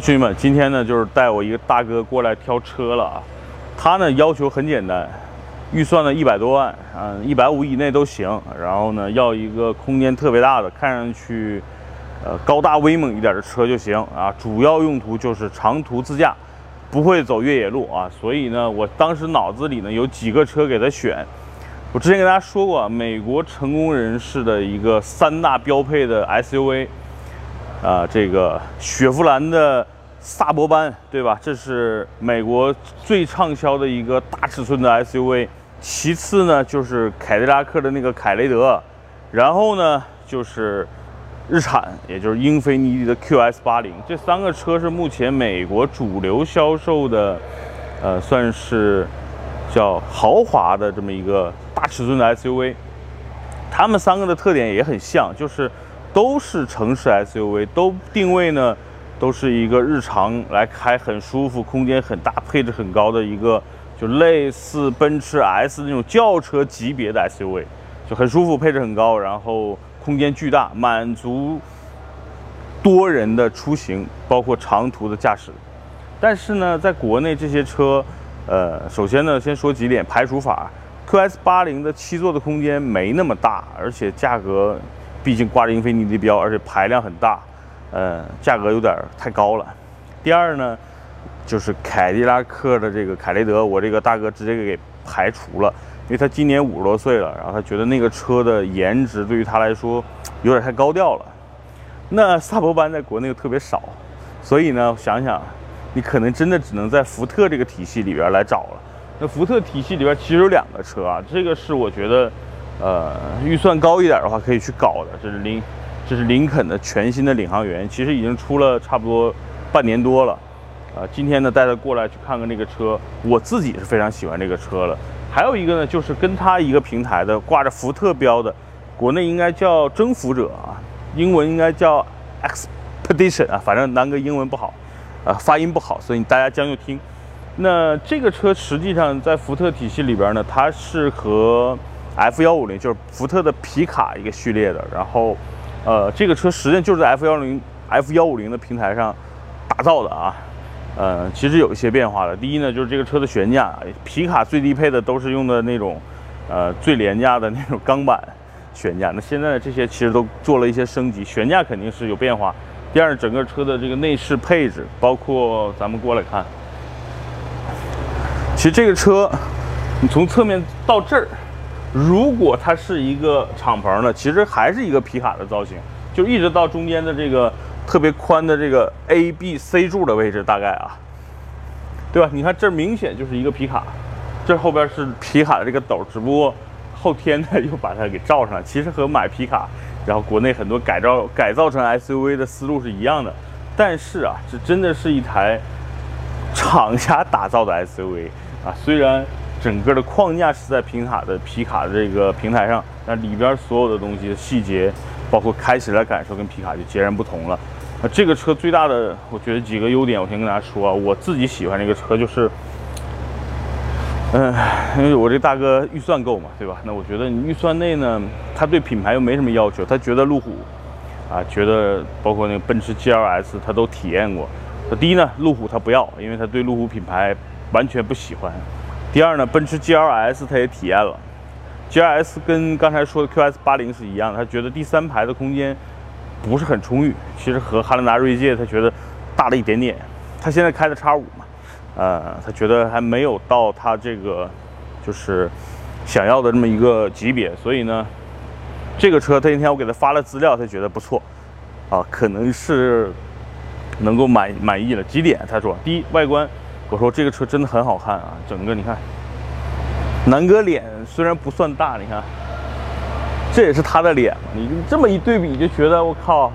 兄弟们，今天呢就是带我一个大哥过来挑车了啊。他呢要求很简单，预算呢一百多万，嗯，一百五以内都行。然后呢要一个空间特别大的，看上去呃高大威猛一点的车就行啊。主要用途就是长途自驾，不会走越野路啊。所以呢，我当时脑子里呢有几个车给他选。我之前跟大家说过，美国成功人士的一个三大标配的 SUV。啊，这个雪佛兰的萨博班，对吧？这是美国最畅销的一个大尺寸的 SUV。其次呢，就是凯迪拉克的那个凯雷德，然后呢，就是日产，也就是英菲尼迪的 QS80。这三个车是目前美国主流销售的，呃，算是叫豪华的这么一个大尺寸的 SUV。它们三个的特点也很像，就是。都是城市 SUV，都定位呢，都是一个日常来开很舒服、空间很大、配置很高的一个，就类似奔驰 S 那种轿车级别的 SUV，就很舒服、配置很高，然后空间巨大，满足多人的出行，包括长途的驾驶。但是呢，在国内这些车，呃，首先呢，先说几点排除法，QS80 的七座的空间没那么大，而且价格。毕竟挂着英菲尼迪标，而且排量很大，呃，价格有点太高了。第二呢，就是凯迪拉克的这个凯雷德，我这个大哥直接给排除了，因为他今年五十多岁了，然后他觉得那个车的颜值对于他来说有点太高调了。那萨博班在国内又特别少，所以呢，想想你可能真的只能在福特这个体系里边来找了。那福特体系里边其实有两个车啊，这个是我觉得。呃，预算高一点的话，可以去搞的。这是林，这是林肯的全新的领航员，其实已经出了差不多半年多了。啊，今天呢带他过来去看看那个车，我自己是非常喜欢这个车了。还有一个呢，就是跟他一个平台的，挂着福特标的，国内应该叫征服者啊，英文应该叫 Expedition 啊，反正南哥英文不好，啊，发音不好，所以大家将就听。那这个车实际上在福特体系里边呢，它是和 F 幺五零就是福特的皮卡一个序列的，然后，呃，这个车实际上就是在 F 幺零 F 幺五零的平台上打造的啊，呃，其实有一些变化的。第一呢，就是这个车的悬架，皮卡最低配的都是用的那种，呃，最廉价的那种钢板悬架。那现在这些其实都做了一些升级，悬架肯定是有变化。第二，整个车的这个内饰配置，包括咱们过来看，其实这个车，你从侧面到这儿。如果它是一个敞篷的，其实还是一个皮卡的造型，就一直到中间的这个特别宽的这个 A、B、C 柱的位置，大概啊，对吧？你看这明显就是一个皮卡，这后边是皮卡的这个斗，只不过后天呢又把它给罩上了。其实和买皮卡，然后国内很多改造改造成 SUV 的思路是一样的，但是啊，这真的是一台厂家打造的 SUV 啊，虽然。整个的框架是在皮卡的皮卡的这个平台上，那里边所有的东西的细节，包括开起来感受跟皮卡就截然不同了。那这个车最大的，我觉得几个优点，我先跟大家说啊。我自己喜欢这个车就是，嗯，因为我这大哥预算够嘛，对吧？那我觉得你预算内呢，他对品牌又没什么要求，他觉得路虎啊，觉得包括那个奔驰 GLS 他都体验过。第一呢，路虎他不要，因为他对路虎品牌完全不喜欢。第二呢，奔驰 GLS 他也体验了，GLS 跟刚才说的 QS 八零是一样的，他觉得第三排的空间不是很充裕，其实和汉兰达锐界他觉得大了一点点。他现在开的叉五嘛，呃，他觉得还没有到他这个就是想要的这么一个级别，所以呢，这个车他那天我给他发了资料，他觉得不错，啊，可能是能够满满意了。几点？他说，第一，外观。我说这个车真的很好看啊，整个你看，南哥脸虽然不算大，你看，这也是他的脸。你这么一对比，就觉得我靠，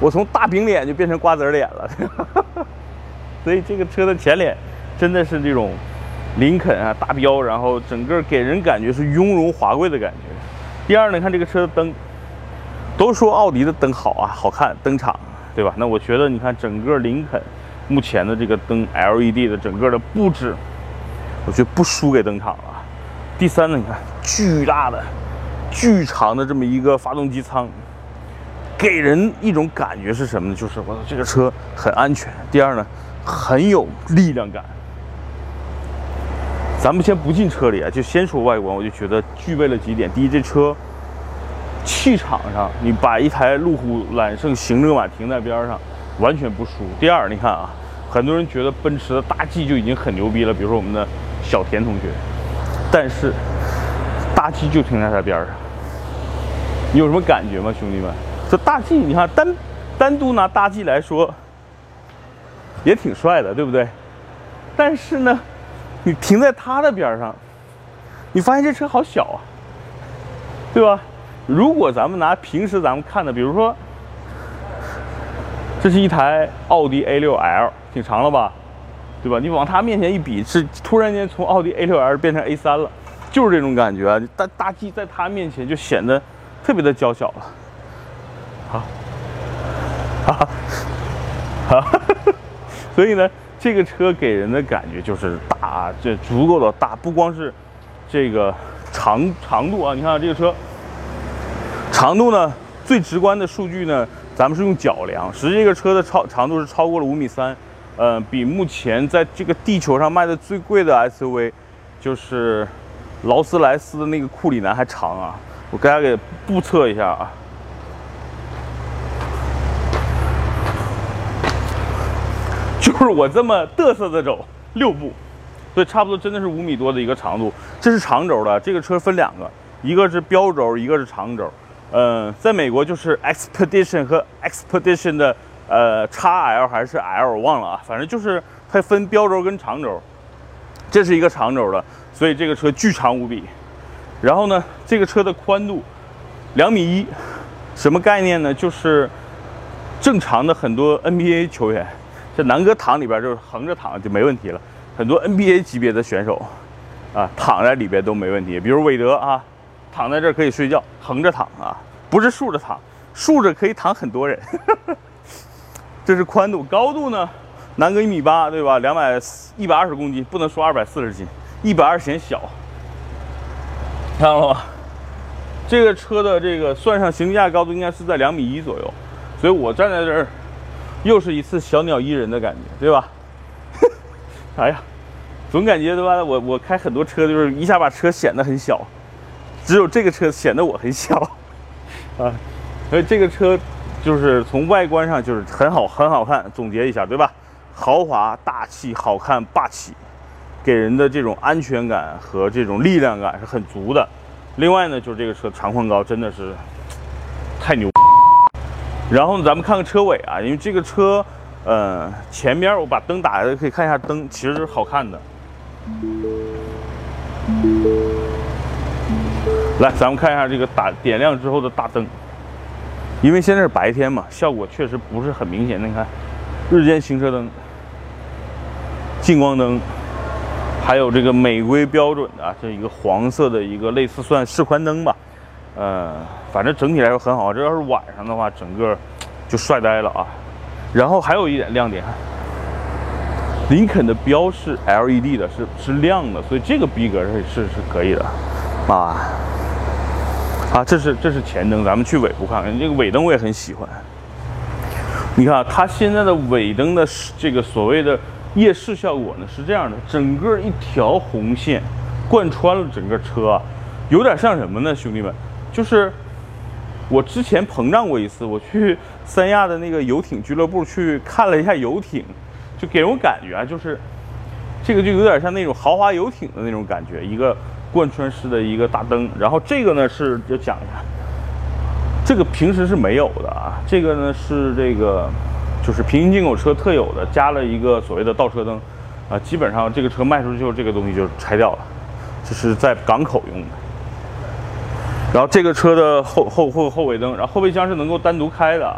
我从大饼脸就变成瓜子脸了。所以这个车的前脸真的是这种林肯啊大标，然后整个给人感觉是雍容华贵的感觉。第二呢，看这个车的灯，都说奥迪的灯好啊，好看，灯厂对吧？那我觉得你看整个林肯。目前的这个灯 LED 的整个的布置，我觉得不输给登场了。第三呢，你看巨大的、巨长的这么一个发动机舱，给人一种感觉是什么呢？就是我这个车很安全。第二呢，很有力量感。咱们先不进车里啊，就先说外观，我就觉得具备了几点。第一，这车气场上，你把一台路虎揽胜行政版停在边上，完全不输。第二，你看啊，很多人觉得奔驰的大 G 就已经很牛逼了，比如说我们的小田同学，但是大 G 就停在他边上，你有什么感觉吗，兄弟们？这大 G，你看单单独拿大 G 来说，也挺帅的，对不对？但是呢？你停在他的边上，你发现这车好小啊，对吧？如果咱们拿平时咱们看的，比如说，这是一台奥迪 A6L，挺长了吧，对吧？你往它面前一比，是突然间从奥迪 A6L 变成 A3 了，就是这种感觉啊！大大 G 在它面前就显得特别的娇小了。好，哈哈，哈，所以呢。这个车给人的感觉就是大，这足够的大，不光是这个长长度啊，你看这个车长度呢，最直观的数据呢，咱们是用脚量，实际这个车的超长度是超过了五米三，呃，比目前在这个地球上卖的最贵的 SUV，就是劳斯莱斯的那个库里南还长啊，我给大家给布测一下啊。就是我这么嘚瑟的走六步，所以差不多真的是五米多的一个长度。这是长轴的，这个车分两个，一个是标轴，一个是长轴。嗯，在美国就是 Expedition 和 Expedition 的呃 XL 还是 L 我忘了啊，反正就是它分标轴跟长轴。这是一个长轴的，所以这个车巨长无比。然后呢，这个车的宽度两米一，什么概念呢？就是正常的很多 NBA 球员。这南哥躺里边就是横着躺就没问题了，很多 NBA 级别的选手，啊，躺在里边都没问题。比如韦德啊，躺在这儿可以睡觉，横着躺啊，不是竖着躺，竖着可以躺很多人。这是宽度，高度呢？南哥一米八，对吧？两百一百二十公斤，不能说二百四十斤，一百二显小，看到了吗？这个车的这个算上行李架高度应该是在两米一左右，所以我站在这儿。又是一次小鸟依人的感觉，对吧？哎呀，总感觉对吧？我我开很多车就是一下把车显得很小，只有这个车显得我很小 啊。所以这个车就是从外观上就是很好很好看。总结一下，对吧？豪华大气、好看霸气，给人的这种安全感和这种力量感是很足的。另外呢，就是这个车长宽高真的是太牛。然后呢，咱们看看车尾啊，因为这个车，呃，前面我把灯打开，可以看一下灯，其实是好看的。来，咱们看一下这个打点亮之后的大灯，因为现在是白天嘛，效果确实不是很明显。你看，日间行车灯、近光灯，还有这个美规标准的这一个黄色的一个类似算示宽灯吧。呃，反正整体来说很好。这要是晚上的话，整个就帅呆了啊。然后还有一点亮点，林肯的标是 LED 的，是是亮的，所以这个逼格是是是可以的啊。啊，这是这是前灯，咱们去尾部看看。这个尾灯我也很喜欢。你看它现在的尾灯的这个所谓的夜视效果呢，是这样的，整个一条红线贯穿了整个车，有点像什么呢，兄弟们？就是我之前膨胀过一次，我去 三亚的那个游艇俱乐部去看了一下游艇，就给我感觉啊，就是这个就有点像那种豪华游艇的那种感觉，一个贯穿式的一个大灯。然后这个呢是就讲一下，这个平时是没有的啊，这个呢是这个就是平行进口车特有的，加了一个所谓的倒车灯啊，基本上这个车卖出去之后，这个东西就拆掉了，这是在港口用的。然后这个车的后后后后尾灯，然后后备箱是能够单独开的。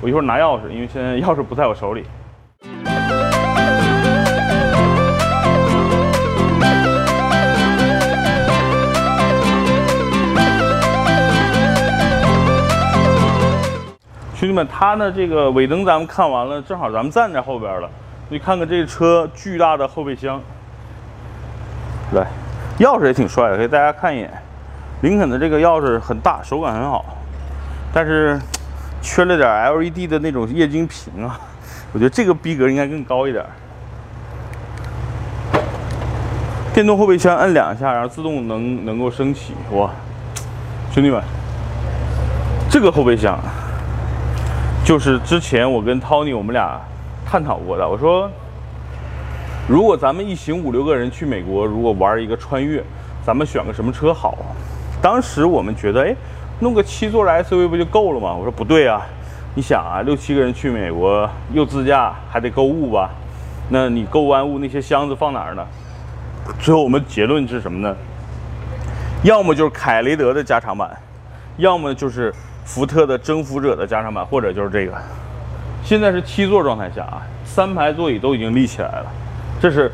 我一会儿拿钥匙，因为现在钥匙不在我手里。们，它呢这个尾灯咱们看完了，正好咱们站在后边了，你看看这车巨大的后备箱。来，钥匙也挺帅的，给大家看一眼。林肯的这个钥匙很大，手感很好，但是缺了点 LED 的那种液晶屏啊，我觉得这个逼格应该更高一点。电动后备箱按两下，然后自动能能够升起，哇，兄弟们，这个后备箱就是之前我跟 Tony 我们俩探讨过的，我说。如果咱们一行五六个人去美国，如果玩一个穿越，咱们选个什么车好？当时我们觉得，哎，弄个七座的 SUV 不就够了吗？我说不对啊，你想啊，六七个人去美国又自驾还得购物吧？那你购完物那些箱子放哪儿呢？最后我们结论是什么呢？要么就是凯雷德的加长版，要么就是福特的征服者的加长版，或者就是这个。现在是七座状态下啊，三排座椅都已经立起来了。这是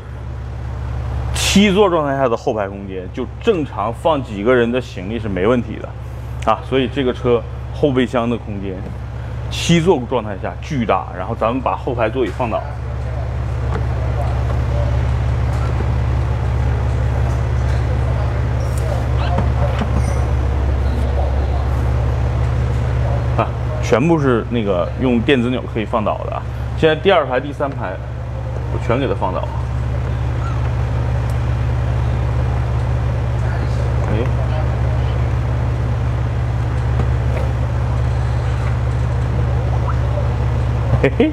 七座状态下的后排空间，就正常放几个人的行李是没问题的啊。所以这个车后备箱的空间，七座状态下巨大。然后咱们把后排座椅放倒，啊，全部是那个用电子钮可以放倒的。现在第二排、第三排。我全给它放倒。哎，嘿嘿，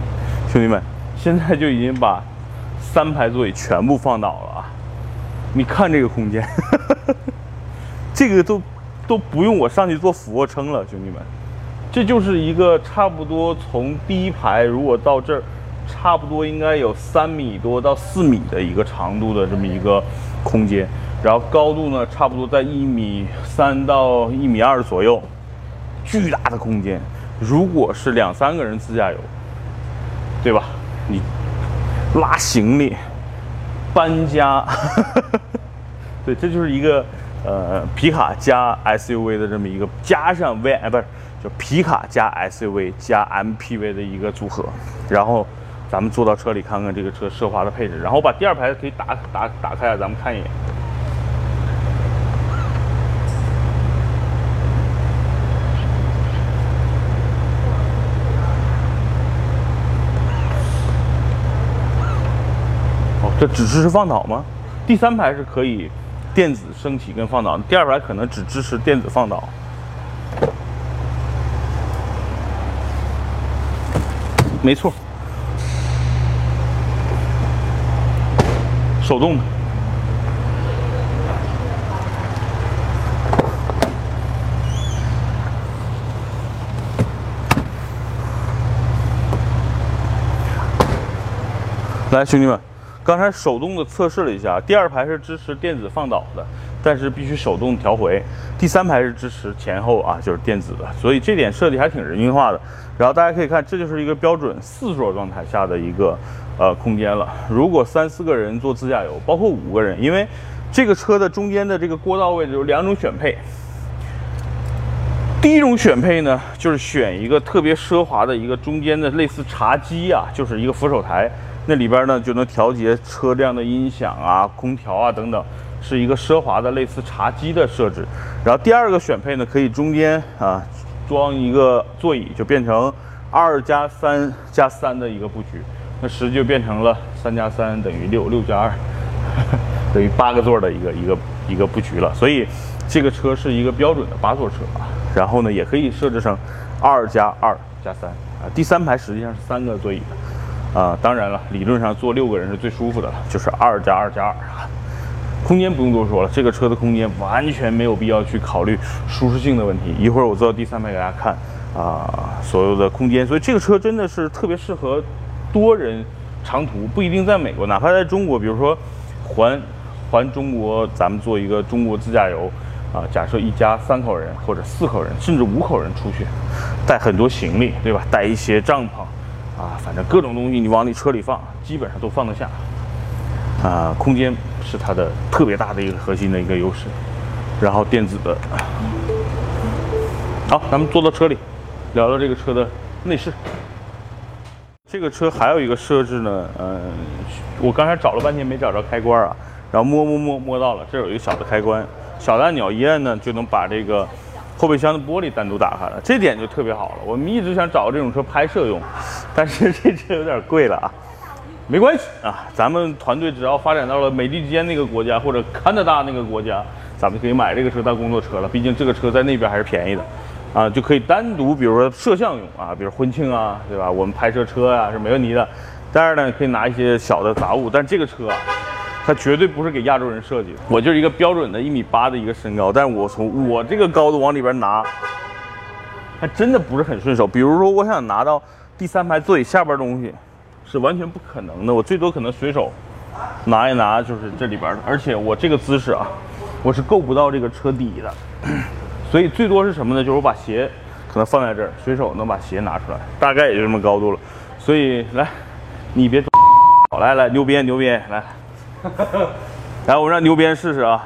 兄弟们，现在就已经把三排座椅全部放倒了啊！你看这个空间，这个都都不用我上去做俯卧撑了，兄弟们，这就是一个差不多从第一排如果到这儿。差不多应该有三米多到四米的一个长度的这么一个空间，然后高度呢，差不多在一米三到一米二左右，巨大的空间。如果是两三个人自驾游，对吧？你拉行李、搬家，对，这就是一个呃皮卡加 SUV 的这么一个加上 V 哎不是，就皮卡加 SUV 加 MPV 的一个组合，然后。咱们坐到车里看看这个车奢华的配置，然后把第二排可以打打打开啊，咱们看一眼。哦，这只支持放倒吗？第三排是可以电子升起跟放倒，第二排可能只支持电子放倒。没错。手动的，来，兄弟们，刚才手动的测试了一下，第二排是支持电子放倒的，但是必须手动调回；第三排是支持前后啊，就是电子的，所以这点设计还挺人性化的。然后大家可以看，这就是一个标准四座状态下的一个。呃，空间了。如果三四个人做自驾游，包括五个人，因为这个车的中间的这个过道位置有两种选配。第一种选配呢，就是选一个特别奢华的一个中间的类似茶几啊，就是一个扶手台，那里边呢就能调节车辆的音响啊、空调啊等等，是一个奢华的类似茶几的设置。然后第二个选配呢，可以中间啊装一个座椅，就变成二加三加三的一个布局。那实际就变成了三加三等于六，六加二 等于八个座的一个一个一个布局了。所以这个车是一个标准的八座车啊。然后呢，也可以设置成二加二加三啊。第三排实际上是三个座椅的啊。当然了，理论上坐六个人是最舒服的了，就是二加二加二啊。空间不用多说了，这个车的空间完全没有必要去考虑舒适性的问题。一会儿我坐到第三排给大家看啊，所有的空间。所以这个车真的是特别适合。多人长途不一定在美国，哪怕在中国，比如说环环中国，咱们做一个中国自驾游啊。假设一家三口人或者四口人，甚至五口人出去，带很多行李，对吧？带一些帐篷啊，反正各种东西你往你车里放，基本上都放得下啊。空间是它的特别大的一个核心的一个优势。然后电子的，好，咱们坐到车里，聊聊这个车的内饰。这个车还有一个设置呢，嗯，我刚才找了半天没找着开关啊，然后摸摸摸摸到了，这有一个小的开关，小按钮一按呢就能把这个后备箱的玻璃单独打开了，这点就特别好了。我们一直想找这种车拍摄用，但是这车有点贵了啊。没关系啊，咱们团队只要发展到了美利坚那个国家或者加拿大那个国家，咱们就可以买这个车当工作车了。毕竟这个车在那边还是便宜的，啊，就可以单独，比如说摄像用啊，比如婚庆啊，对吧？我们拍摄车呀是没问题的。当然呢，可以拿一些小的杂物，但这个车啊，它绝对不是给亚洲人设计的。我就是一个标准的一米八的一个身高，但是我从我这个高度往里边拿，还真的不是很顺手。比如说，我想拿到第三排座椅下边东西。是完全不可能的，我最多可能随手拿一拿，就是这里边的。而且我这个姿势啊，我是够不到这个车底的，所以最多是什么呢？就是我把鞋可能放在这儿，随手能把鞋拿出来，大概也就这么高度了。所以来，你别好，来来，牛鞭牛鞭来，来我让牛鞭试试啊，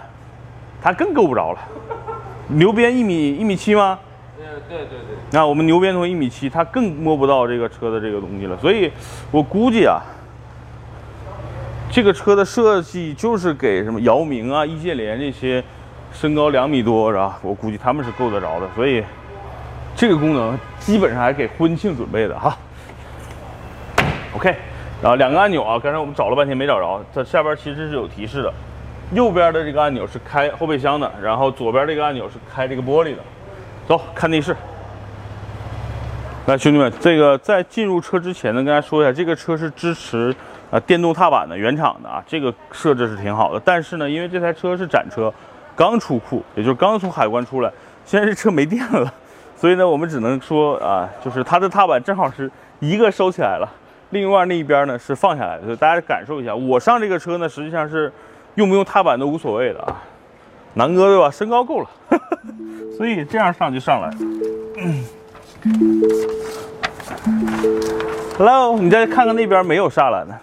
他更够不着了。牛鞭一米一米七吗？对对对，那我们牛鞭从一米七，他更摸不到这个车的这个东西了，所以我估计啊，这个车的设计就是给什么姚明啊、易建联这些身高两米多是吧？我估计他们是够得着的，所以这个功能基本上还给婚庆准备的哈。OK，然后两个按钮啊，刚才我们找了半天没找着，它下边其实是有提示的，右边的这个按钮是开后备箱的，然后左边这个按钮是开这个玻璃的。走，看内饰。来，兄弟们，这个在进入车之前呢，跟大家说一下，这个车是支持啊电动踏板的，原厂的啊，这个设置是挺好的。但是呢，因为这台车是展车，刚出库，也就是刚从海关出来，现在这车没电了，所以呢，我们只能说啊，就是它的踏板正好是一个收起来了，另外那一边呢是放下来的，所以大家感受一下。我上这个车呢，实际上是用不用踏板都无所谓的啊。南哥对吧？身高够了，所以这样上就上来。Hello，你再看看那边没有栅栏的。